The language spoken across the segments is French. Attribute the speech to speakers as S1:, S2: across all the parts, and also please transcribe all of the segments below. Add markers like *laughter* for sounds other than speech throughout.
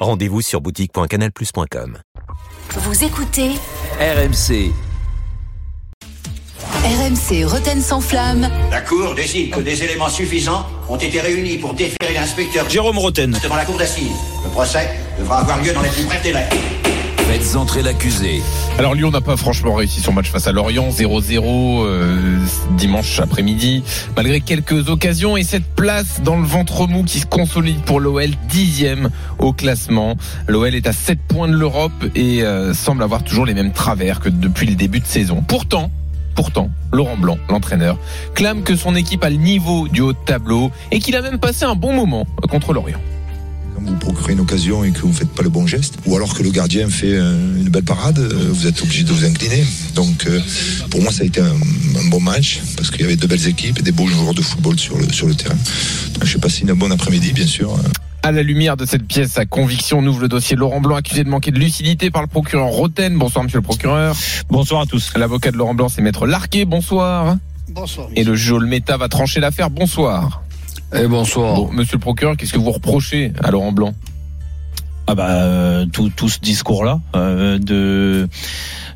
S1: Rendez-vous sur boutique.canalplus.com.
S2: Vous écoutez
S3: RMC.
S2: RMC Roten sans flamme.
S4: La Cour décide que des éléments suffisants ont été réunis pour déférer l'inspecteur
S5: Jérôme Roten.
S4: devant la cour d'assises. Le procès devra avoir lieu dans les plus brefs délais.
S3: Faites l'accusé.
S6: Alors Lyon n'a pas franchement réussi son match face à Lorient, 0-0 euh, dimanche après-midi, malgré quelques occasions et cette place dans le ventre mou qui se consolide pour l'OL, dixième au classement. L'OL est à 7 points de l'Europe et euh, semble avoir toujours les mêmes travers que depuis le début de saison. Pourtant, Pourtant, Laurent Blanc, l'entraîneur, clame que son équipe a le niveau du haut de tableau et qu'il a même passé un bon moment contre Lorient.
S7: Quand vous procurez une occasion et que vous ne faites pas le bon geste, ou alors que le gardien fait euh, une belle parade, euh, vous êtes obligé de vous incliner. Donc euh, pour moi, ça a été un, un bon match, parce qu'il y avait de belles équipes et des beaux joueurs de football sur le, sur le terrain. Donc, J'ai passé une bonne après-midi, bien sûr.
S6: À la lumière de cette pièce à conviction, on ouvre le dossier Laurent Blanc accusé de manquer de lucidité par le procureur Roten. Bonsoir monsieur le procureur.
S5: Bonsoir à tous.
S6: L'avocat de Laurent Blanc c'est maître Larquet. Bonsoir.
S8: Bonsoir.
S6: Et le juge Olmeta va trancher l'affaire. Bonsoir.
S9: Et bonsoir.
S6: Bon, monsieur le procureur, qu'est-ce que vous reprochez à Laurent Blanc?
S5: Ah bah euh, tout, tout ce discours-là euh, de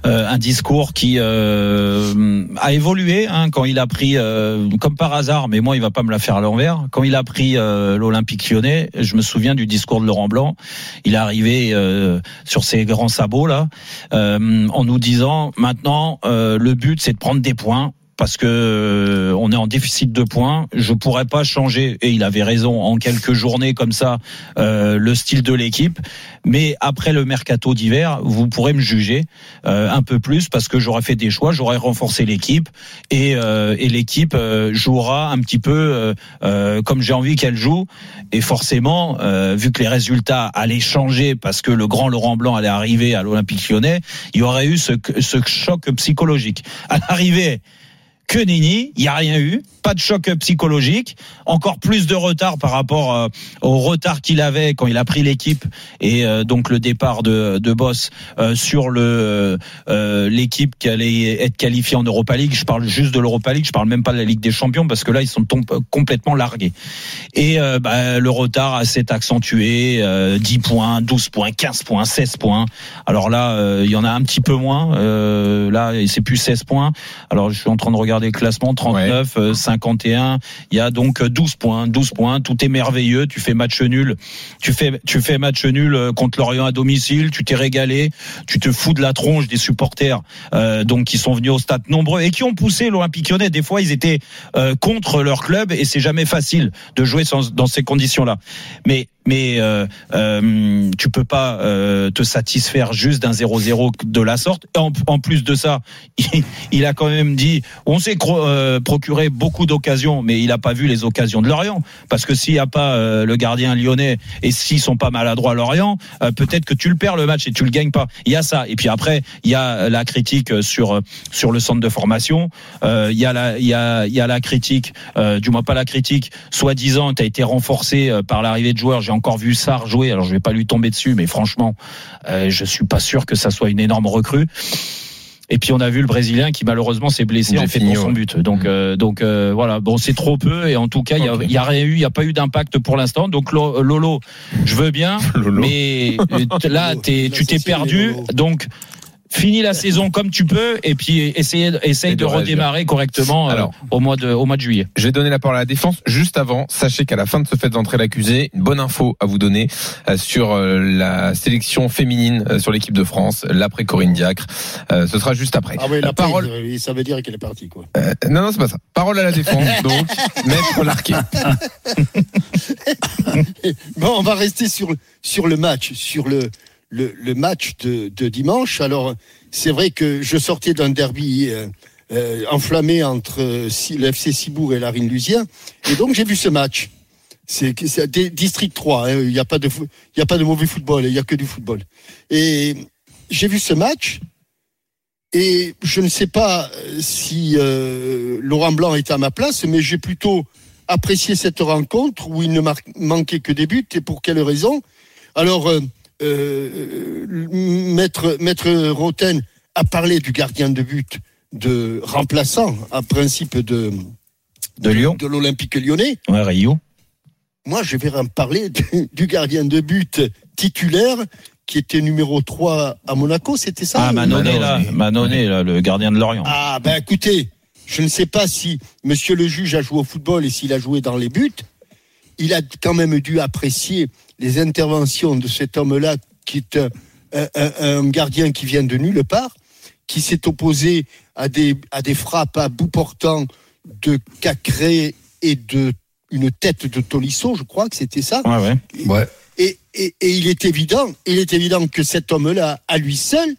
S5: euh, un discours qui euh, a évolué hein, quand il a pris, euh, comme par hasard, mais moi il va pas me la faire à l'envers. Quand il a pris euh, l'Olympique Lyonnais, je me souviens du discours de Laurent Blanc. Il est arrivé euh, sur ses grands sabots là, euh, en nous disant maintenant euh, le but c'est de prendre des points parce que euh, on est en déficit de points. Je pourrais pas changer, et il avait raison, en quelques journées comme ça, euh, le style de l'équipe. Mais après le mercato d'hiver, vous pourrez me juger euh, un peu plus parce que j'aurais fait des choix, j'aurais renforcé l'équipe et, euh, et l'équipe euh, jouera un petit peu comme j'ai envie qu'elle joue. Et forcément, vu que les résultats allaient changer parce que le grand Laurent Blanc allait arriver à l'Olympique Lyonnais, il y aurait eu ce, ce choc psychologique. À l'arrivée que Nini, il n'y a rien eu, pas de choc psychologique, encore plus de retard par rapport euh, au retard qu'il avait quand il a pris l'équipe et euh, donc le départ de, de Boss euh, sur le euh, l'équipe qui allait être qualifiée en Europa League. Je parle juste de l'Europa League, je parle même pas de la Ligue des Champions parce que là ils sont complètement largués. Et bah, le retard s'est accentué, euh, 10 points, 12 points, 15 points, 16 points. Alors là, il y en a un petit peu moins. Là, c'est plus 16 points. Alors je suis en train de regarder le classement, 39, euh, 51. Il y a donc 12 points, 12 points. Tout est merveilleux. Tu fais match nul. Tu fais, tu fais match nul euh, contre Lorient à domicile. Tu t'es régalé. Tu te fous de la tronche des supporters, euh, donc qui sont venus au stade nombreux et qui ont poussé l'Olympique Lyonnais. Des fois, ils étaient euh, contre leur club et c'est jamais facile de jouer sans- dans ces conditions-là. Mais mais euh, euh, tu peux pas euh, te satisfaire juste d'un 0-0 de la sorte. En, plus de ça, *laughs* il, a quand même dit, on s'est euh, procuré beaucoup d'occasions, mais il a pas vu les occasions de Lorient, parce que s'il y a pas euh, le gardien lyonnais et s'ils sont pas maladroits à Lorient, euh, peut-être que tu le perds le match et tu le gagnes pas. Il y a ça. Et puis après, il y a la critique sur sur le centre de formation. Il y a la il y a il y a la critique, du moins pas la critique, soi-disant, tu as été renforcé par l'arrivée de joueurs. Encore vu Sarr jouer, alors je vais pas lui tomber dessus, mais franchement, euh, je suis pas sûr que ça soit une énorme recrue. Et puis on a vu le Brésilien qui malheureusement s'est blessé en fait
S6: Jefinho,
S5: son but. Donc
S6: Mhm.
S5: euh, donc euh, voilà, bon c'est trop peu et en tout cas il y a,
S6: Ok.
S5: il y a rien eu, il y a pas eu d'impact pour l'instant. Donc Lo- Lolo, je veux bien, *laughs*
S6: Lolo.
S5: mais euh, là t'es, tu t'es perdu. Donc finis la saison comme tu peux et puis essaye essaye
S6: Et
S5: de redémarrer correctement euh, au mois de au mois de juillet.
S6: Je vais donner la parole à la défense. Juste avant, sachez qu'à la fin de ce fait d'entrer l'accusé, une bonne info à vous donner euh, sur euh, la sélection féminine euh, sur l'équipe de France, l'après Corinne Diacre. Euh, ce sera juste après.
S8: Ah oui, la
S6: parole.
S8: parole. Ça veut dire qu'elle est partie, quoi.
S6: Euh, non, non, c'est pas ça. Parole à la défense, *laughs* donc, maître Larquet. *laughs*
S8: Bon, on va rester sur, sur le match, sur le, le, match de, dimanche. Alors, c'est vrai que je sortais d'un derby euh, euh, enflammé entre euh, le Cibourg et la Lusien. Et donc, j'ai vu ce match. C'est District 3. hein. Il n'y a, pas de a pas de mauvais football. Il n'y a que du football. Et j'ai vu ce match et je ne sais pas euh, si Laurent Blanc est à ma place, mais j'ai plutôt apprécié cette rencontre où il ne manquait que des buts et pour quelle raison? Alors, maître, maître Roten a parlé du gardien de but de remplaçant à principe de
S5: De Lyon.
S8: de l'Olympique lyonnais.
S5: Ouais, Rio.
S8: Moi, je vais en parler du, du gardien de but titulaire qui était numéro 3 à Monaco, c'était ça?
S5: Ah, Manonnet, là. Manonnet, là, le gardien de Lorient.
S8: Ah, ben écoutez, je ne sais pas si monsieur le juge a joué au football et s'il a joué dans les buts. Il a quand même dû apprécier les interventions de cet homme-là, qui est un, un- un- un gardien qui vient de nulle part, qui s'est opposé à des, à des frappes à bout portant de Cacré et de une tête de Tolisso, je crois que c'était ça.
S5: Ouais, ouais.
S9: Ouais.
S8: Et, et, et il est évident, il est évident que cet homme-là, à lui seul,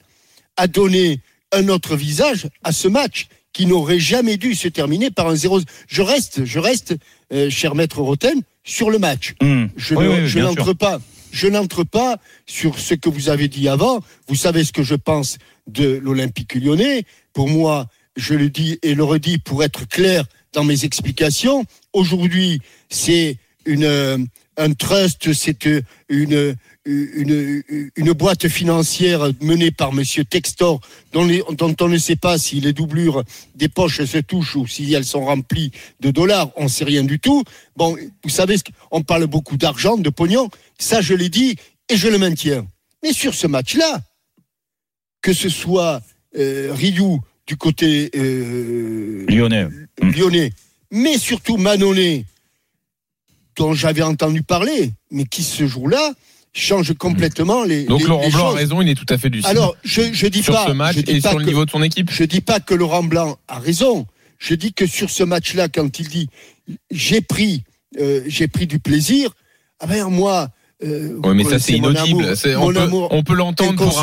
S8: a donné un autre visage à ce match qui n'aurait jamais dû se terminer par un 0. Je reste, je reste, euh, cher maître Roten, sur le match.
S5: Hum.
S8: Je
S5: Oui,
S8: ne-
S5: oui,
S8: je
S5: bien
S8: n'entre pas, je n'entre pas sur ce que vous avez dit avant. Vous savez ce que je pense de l'Olympique Lyonnais. Pour moi, je le dis et le redis pour être clair dans mes explications. Aujourd'hui, c'est une euh, un trust, c'est euh, une, une une boîte financière menée par Monsieur Textor, dont, les- dont on ne sait pas si les doublures des poches se touchent ou si elles sont remplies de dollars. On sait rien du tout. Bon, vous savez, on parle beaucoup d'argent, de pognon. Ça, je l'ai dit et je le maintiens. Mais sur ce match-là, que ce soit euh, Ryu du côté euh,
S5: Lyonnais. Mm.
S8: lyonnais, mais surtout Manonnet, dont j'avais entendu parler, mais qui ce jour-là change complètement les,
S6: Donc
S8: les-
S6: Laurent
S8: les
S6: Blanc a raison, il est tout à fait lucide.
S8: Alors, je, je dis
S6: sur
S8: pas,
S6: ce match
S8: je dis
S6: et
S8: pas
S6: sur le
S8: que-
S6: niveau de son équipe.
S8: je dis pas que Laurent Blanc a raison. Je dis que sur ce match-là, quand il dit j'ai pris, euh, j'ai pris du plaisir, ah ben moi. Euh,
S6: Ouais, mais
S8: vous
S6: ça c'est inaudible. on, peut,
S8: amour
S6: on peut l'entendre pour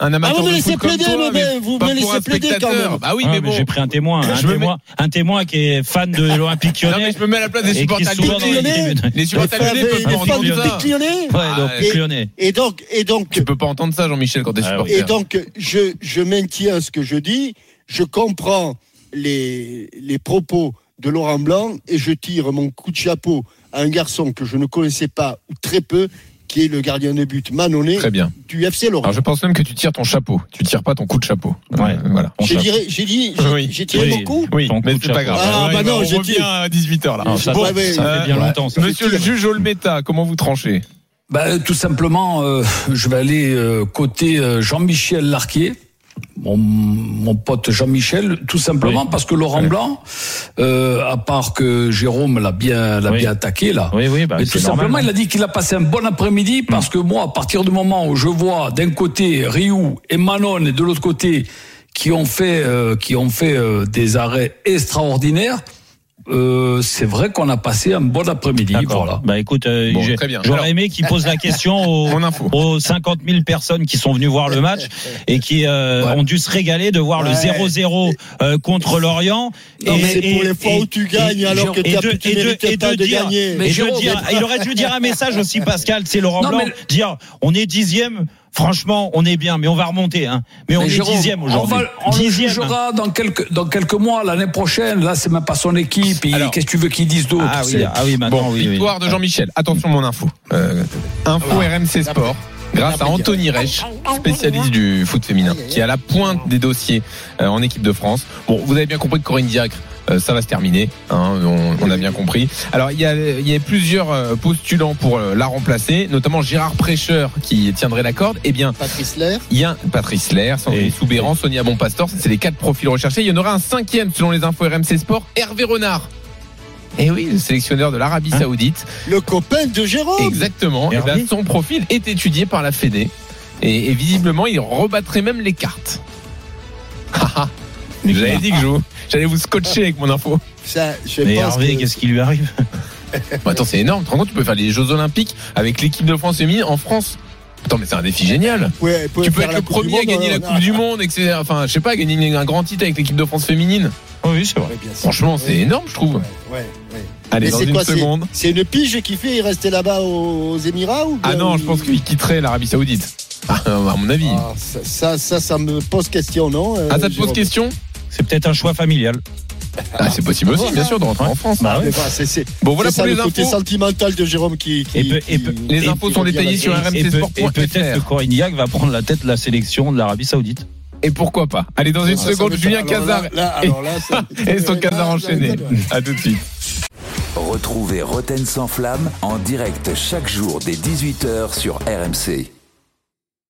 S6: un, amateur
S8: Ah, vous me
S6: de
S8: laissez
S6: comme
S8: plaider,
S6: toi,
S8: mais vous me laissez plaider quand même.
S6: Bah oui,
S5: Ah,
S6: mais bon.
S5: j'ai pris un témoin, un témoin, un témoin qui est fan de *laughs* l'Olympique
S6: Non, mais
S5: Lyonnais.
S6: je me mets à la place des supporters lyonnais. Les supporters lyonnais peuvent
S8: les
S6: pas
S8: fans
S6: entendre ça.
S8: Lyonnais.
S5: Donc
S6: et-
S5: Lyonnais.
S8: Donc, et donc,
S6: Tu peux pas entendre ça, Jean-Michel, quand t'es
S5: Ah,
S6: supporter.
S8: Et donc, je, je maintiens ce que je dis, je comprends les, les propos de Laurent Blanc et je tire mon coup de chapeau à un garçon que je ne connaissais pas ou très peu, qui est le gardien de but Manonnet
S6: Très bien.
S8: du FC Laurent.
S6: Alors je pense même que tu tires ton chapeau. Tu tires pas ton coup de chapeau.
S5: Ouais.
S6: Euh, voilà.
S8: J'ai dit, j'ai dit, j'ai
S6: Oui.
S8: tiré
S5: Oui.
S8: mon coup.
S6: Oui,
S5: Ton
S6: mais c'est pas grave.
S8: Ah,
S6: Ouais,
S8: bah non,
S6: on
S8: j'ai dit-
S6: à 18h là.
S5: Non, ça,
S8: Bon,
S5: ça
S8: ouais,
S5: fait
S8: ouais.
S5: bien
S9: Ouais.
S5: longtemps. ça.
S6: Monsieur le juge Olmeta, comment vous tranchez?
S9: Ben, tout simplement, euh, je vais aller euh, côté euh, Jean-Michel Larquier. Mon, mon pote Jean-Michel, tout simplement
S5: Oui.
S9: parce que Laurent
S5: Oui.
S9: Blanc, euh, à part que Jérôme l'a bien, l'a
S5: Oui.
S9: bien attaqué là,
S5: Oui, oui, bah,
S9: mais tout
S5: normal,
S9: simplement,
S5: hein.
S9: il a dit qu'il a passé un bon après-midi parce que moi, à partir du moment où je vois d'un côté Ryu et Manon et de l'autre côté qui ont fait, euh, qui ont fait euh, des arrêts extraordinaires, euh, c'est vrai qu'on a passé un bon après-midi. Voilà.
S5: Bah écoute, euh,
S6: Bon,
S5: j'aurais aimé qu'il pose la question *laughs* aux, aux 50 000 personnes qui sont venues voir le match et qui euh,
S9: Ouais.
S5: ont dû se régaler de voir le
S8: Ouais.
S5: 0-0 euh, contre l'Orient.
S8: Non,
S5: Et-
S8: c'est
S5: et-
S8: pour les fois
S5: et-
S8: où tu gagnes alors que
S5: et
S8: t'as-
S5: de-
S8: tu
S5: et de- et
S8: pas
S5: de
S8: de
S5: dire-
S8: gagner.
S5: et
S9: Mais
S5: dire- il aurait dû dire un message aussi, Pascal, c'est Laurent
S9: Non,
S5: Blanc,
S9: mais-
S5: dire on est dixième, franchement, on est bien, mais on va remonter. Hein. Mais on
S9: Mais
S5: est
S9: Jérôme,
S5: dixième aujourd'hui.
S9: On, va- on le
S5: Dixième.
S9: jugera dans quelques, dans quelques mois, l'année prochaine. Là, c'est même pas son équipe. Qu'est-ce que tu veux qu'ils disent d'autre
S5: Ah oui, ah oui, maintenant,
S6: Bon,
S5: oui, oui.
S6: victoire de Jean-Michel. Attention mon info. Euh, info
S8: Ah.
S6: RMC Sport. Grâce à Anthony Reich, spécialiste du foot féminin, qui est à la pointe des dossiers euh, en équipe de France. Bon, vous avez bien compris que Corinne Diacre, ça va se terminer. hein, on, on a bien compris. Alors, il y a, il y a plusieurs euh, postulants pour euh, la remplacer, notamment Gérard Prêcheur qui tiendrait la corde. Eh bien,
S8: Patrice Lair.
S6: il y a Patrice Lair, Sandrine
S5: Et-
S6: Soubéran, Sonia Bonpastor, c'est les quatre profils recherchés. Il y en aurait un cinquième selon les infos RMC Sport, Hervé Renard. Et oui, le sélectionneur de l'Arabie
S5: Hein
S6: Saoudite.
S8: Le copain de Jérôme.
S6: Exactement. Et
S5: Hervé
S6: ben, son profil est étudié par la Fédé. Et, et visiblement, il rebattrait même les cartes. J'avais dit que j'allais vous scotcher avec mon info.
S8: Ça, je
S5: Mais
S8: pense
S5: Hervé,
S8: que-
S5: qu'est-ce qui lui arrive? *laughs*
S6: Bon, attends, c'est énorme. Tu te rends compte, tu peux faire les Jeux Olympiques avec l'équipe de France féminine en France. Attends, mais c'est un défi génial.
S8: Ouais,
S6: Tu peux être
S8: la
S6: le premier à gagner la
S8: hein.
S6: Coupe du Monde, etc. Enfin, je sais pas, gagner un grand titre avec l'équipe de France féminine.
S5: Oui, c'est vrai.
S8: Ouais.
S6: Franchement, c'est
S8: Ouais.
S6: énorme, je trouve.
S8: Ouais, ouais, ouais.
S6: Allez,
S8: Mais
S6: dans
S8: c'est
S6: une
S8: quoi,
S6: seconde.
S8: C'est une pige qui fait, il restait là-bas aux Émirats ou
S6: Ah non, je pense qu'il quitterait l'Arabie Saoudite. *laughs* à mon avis.
S8: Ah, ça, ça, ça, ça me pose question, non euh,
S6: Ah, ça te pose question?
S5: C'est peut-être un choix familial.
S6: Ah, c'est possible aussi, bien sûr, de rentrer en France.
S5: Bah
S8: Mais
S5: ouais.
S8: voilà, c'est- c'est-
S6: Bon, voilà
S8: c'est ça
S6: pour les
S8: le côté
S6: infos.
S8: sentimental de Jérôme qui. qui-
S5: Et peu- et
S8: qui-
S5: peu-
S6: Les
S8: qui
S6: infos sont détaillées sur
S8: là-dessus.
S5: Et, peut- et
S6: rmcsport.fr.
S5: peut-être que Corignac va prendre la tête de la sélection de l'Arabie Saoudite.
S6: Et pourquoi pas? Allez, dans une
S8: Ah,
S6: seconde, Julien Cazard *laughs* et son Cazard
S8: là,
S6: enchaîné. À tout de suite.
S3: Retrouvez Roten sans flamme en direct chaque jour dès 18h sur RMC.